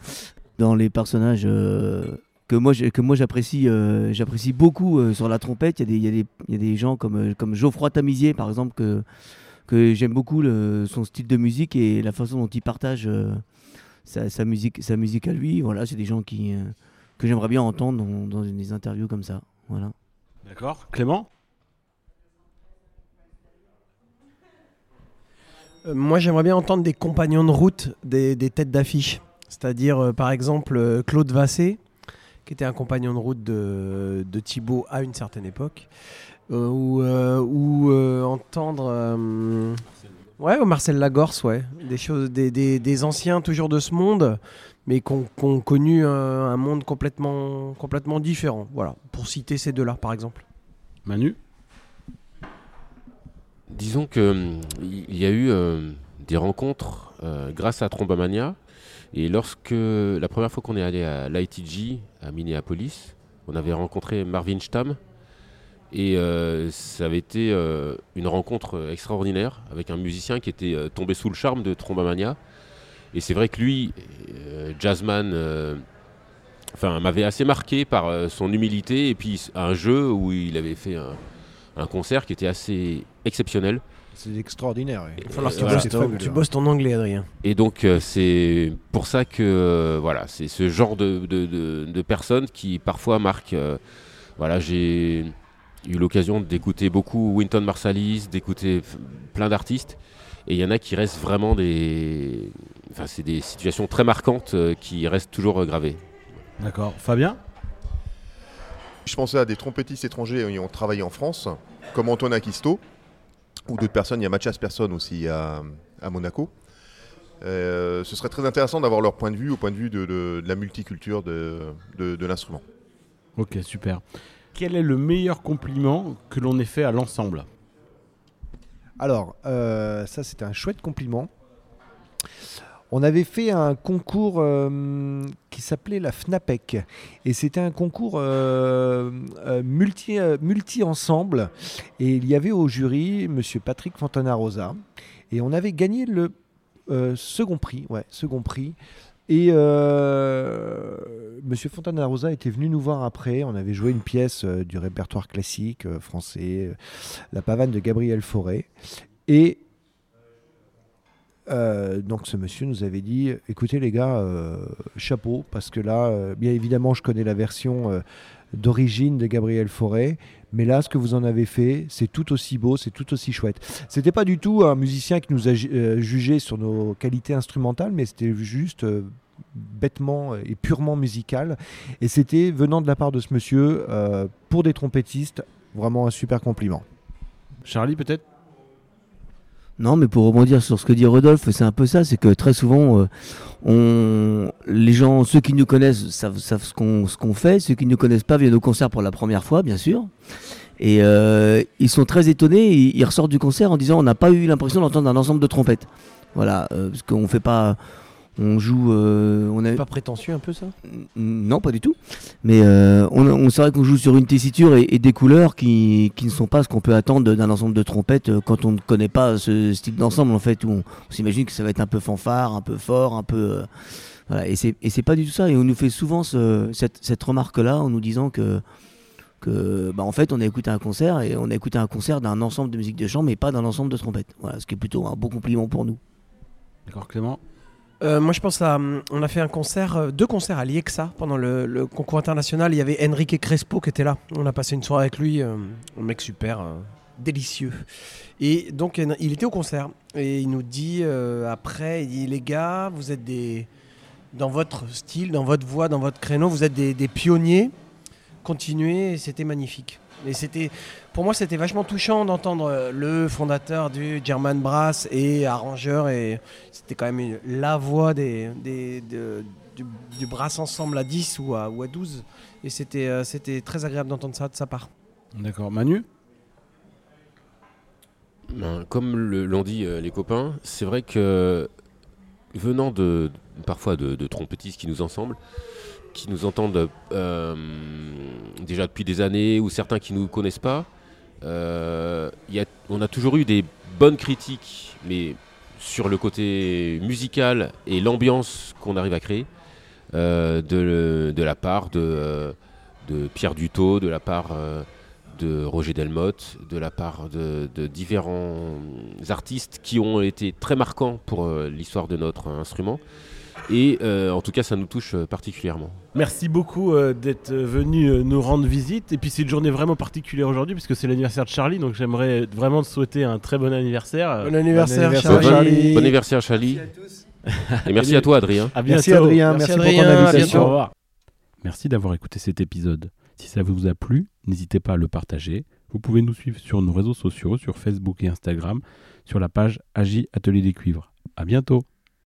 Dans les personnages que moi, que moi j'apprécie, j'apprécie beaucoup sur la trompette, il y, a des- il y, y a des gens comme, comme Geoffroy Tamizier, par exemple, que, que j'aime beaucoup le- son style de musique et la façon dont il partage euh, sa, sa musique, sa musique à lui. Voilà, c'est des gens qui, euh, que j'aimerais bien entendre dans, dans des interviews comme ça. Voilà. D'accord. Clément? Euh, moi, j'aimerais bien entendre des compagnons de route, des, des têtes d'affiche. C'est-à-dire, euh, par exemple, euh, Claude Vassé, qui était un compagnon de route de, de Thibaut à une certaine époque. Euh, ou euh, ou, euh, entendre. euh, ouais, ou Marcel Lagorce, ouais. Des, choses, des, des- des anciens toujours de ce monde, mais qui ont, connu un, un monde complètement, complètement différent. Voilà, pour citer ces deux-là, par exemple. Manu? Disons que hum, il y a eu euh, des rencontres euh, grâce à Trombamania. Et lorsque la première fois qu'on est allé à l'ITG à Minneapolis, on avait rencontré Marvin Stamm. Et euh, ça avait été euh, une rencontre euh, extraordinaire avec un musicien qui était euh, tombé sous le charme de Trombamania. Et c'est vrai que lui, euh, jazzman, euh, enfin, m'avait assez marqué par euh, son humilité et puis un jeu où il avait fait un, un concert qui était assez exceptionnel. C'est extraordinaire. Il va falloir que tu bosses tu bosses ton anglais, Adrien. Et donc euh, c'est pour ça que euh, voilà, c'est ce genre de, de- de- de personnes qui parfois marquent. euh, voilà, j'ai eu l'occasion d'écouter beaucoup Winton Marsalis, d'écouter plein d'artistes, et il y en a qui restent vraiment des, enfin c'est des situations très marquantes euh, qui restent toujours euh, gravées. D'accord. Fabien? Je pensais à des trompettistes étrangers qui ont travaillé en France, comme Antoine Akisto, ou d'autres personnes. Il y a Mathias Persson aussi à, à Monaco. Euh, ce serait très intéressant d'avoir leur point de vue au point de vue de, de- de la multiculture de, de- de l'instrument. Ok, super. Quel est le meilleur compliment que l'on ait fait à l'ensemble? Alors, euh, ça c'était un chouette compliment. On avait fait un concours euh, qui s'appelait la FNAPEC. Et c'était un concours euh, multi, multi-ensemble. Et il y avait au jury Monsieur Patrick Fontana-Rosa. Et on avait gagné le second prix. Et euh, Monsieur Fontana-Rosa était venu nous voir après. On avait joué une pièce euh, du répertoire classique euh, français, euh, La pavane de Gabriel Fauré. Et donc ce monsieur nous avait dit, écoutez les gars, chapeau, parce que là, bien évidemment, je connais la version d'origine de Gabriel Fauré, mais là, ce que vous en avez fait, c'est tout aussi beau, c'est tout aussi chouette. C'était pas du tout un musicien qui nous a euh, jugé sur nos qualités instrumentales, mais c'était juste euh, bêtement et purement musical. Et c'était venant de la part de ce monsieur, euh, pour des trompettistes, vraiment un super compliment. Charlie, peut-être Non, mais pour rebondir sur ce que dit Rodolphe, c'est un peu ça, c'est que très souvent, euh, les gens, ceux qui nous connaissent, savent, savent ce qu'on ce qu'on fait, ceux qui ne nous connaissent pas viennent au concert pour la première fois, bien sûr. Et euh, ils sont très étonnés, ils, ils ressortent du concert en disant on n'a pas eu l'impression d'entendre un ensemble de trompettes. Voilà, euh, parce qu'on fait pas, on joue, euh, on a, C'est pas prétentieux un peu ça? Non, pas du tout. Mais euh, on, on c'est vrai qu'on joue sur une tessiture et, et des couleurs qui, qui ne sont pas ce qu'on peut attendre d'un ensemble de trompettes euh, quand on ne connaît pas ce, ce type d'ensemble en fait où on, on s'imagine que ça va être un peu fanfare, un peu fort, un peu euh, voilà. Et c'est et c'est pas du tout ça. Et on nous fait souvent ce- cette, cette remarque là en nous disant que que bah en fait on a écouté un concert et on a écouté un concert d'un ensemble de musique de chambre mais pas d'un ensemble de trompettes. Voilà, ce qui est plutôt un beau compliment pour nous. D'accord, Clément? Euh, moi, je pense à. hum, On a fait un concert, euh, deux concerts à l'IEXA pendant le, concours international. Il y avait Enrique Crespo qui était là. On a passé une soirée avec lui. euh, un mec super, euh, délicieux. Et donc, il était au concert. Et il nous dit après il dit, Les gars, vous êtes des. Dans votre style, dans votre voix, dans votre créneau, vous êtes des pionniers. Continuez, et c'était magnifique. Et c'était, pour moi, c'était vachement touchant d'entendre euh, le fondateur du German Brass et arrangeur. Et c'était quand même une- la voix des, des- de- du, du Brass Ensemble à 10 ou à, ou à 12. Et c'était, euh, c'était très agréable d'entendre ça de sa part. D'accord. Manu? Ben, comme le- l'ont dit euh, les copains, c'est vrai que venant de parfois de, de trompettistes qui nous ensemble, qui nous entendent euh, déjà depuis des années ou certains qui nous connaissent pas, euh, y a- on a toujours eu des bonnes critiques, mais sur le côté musical et l'ambiance qu'on arrive à créer euh, de, la part de, Pierre Dutot, de la part de Roger Delmotte, de la part de, différents artistes qui ont été très marquants pour l'histoire de notre instrument. Et euh, en tout cas, ça nous touche euh, particulièrement. Merci beaucoup euh, d'être venu euh, nous rendre visite. Et puis c'est une journée vraiment particulière aujourd'hui puisque c'est l'anniversaire de Charlie. Donc j'aimerais vraiment te souhaiter un très bon anniversaire. Bon anniversaire, anniversaire, Charlie. Charlie. Bon anniversaire, Charlie. Et merci à toi, Adrien. À Merci bientôt. Adrien, Merci merci, Adrien, pour à ton bientôt. invitation. Au revoir. Merci d'avoir écouté cet épisode. Si ça vous a plu, n'hésitez pas à le partager. Vous pouvez nous suivre sur nos réseaux sociaux, sur Facebook et Instagram, sur la page Agi Atelier des Cuivres. À bientôt.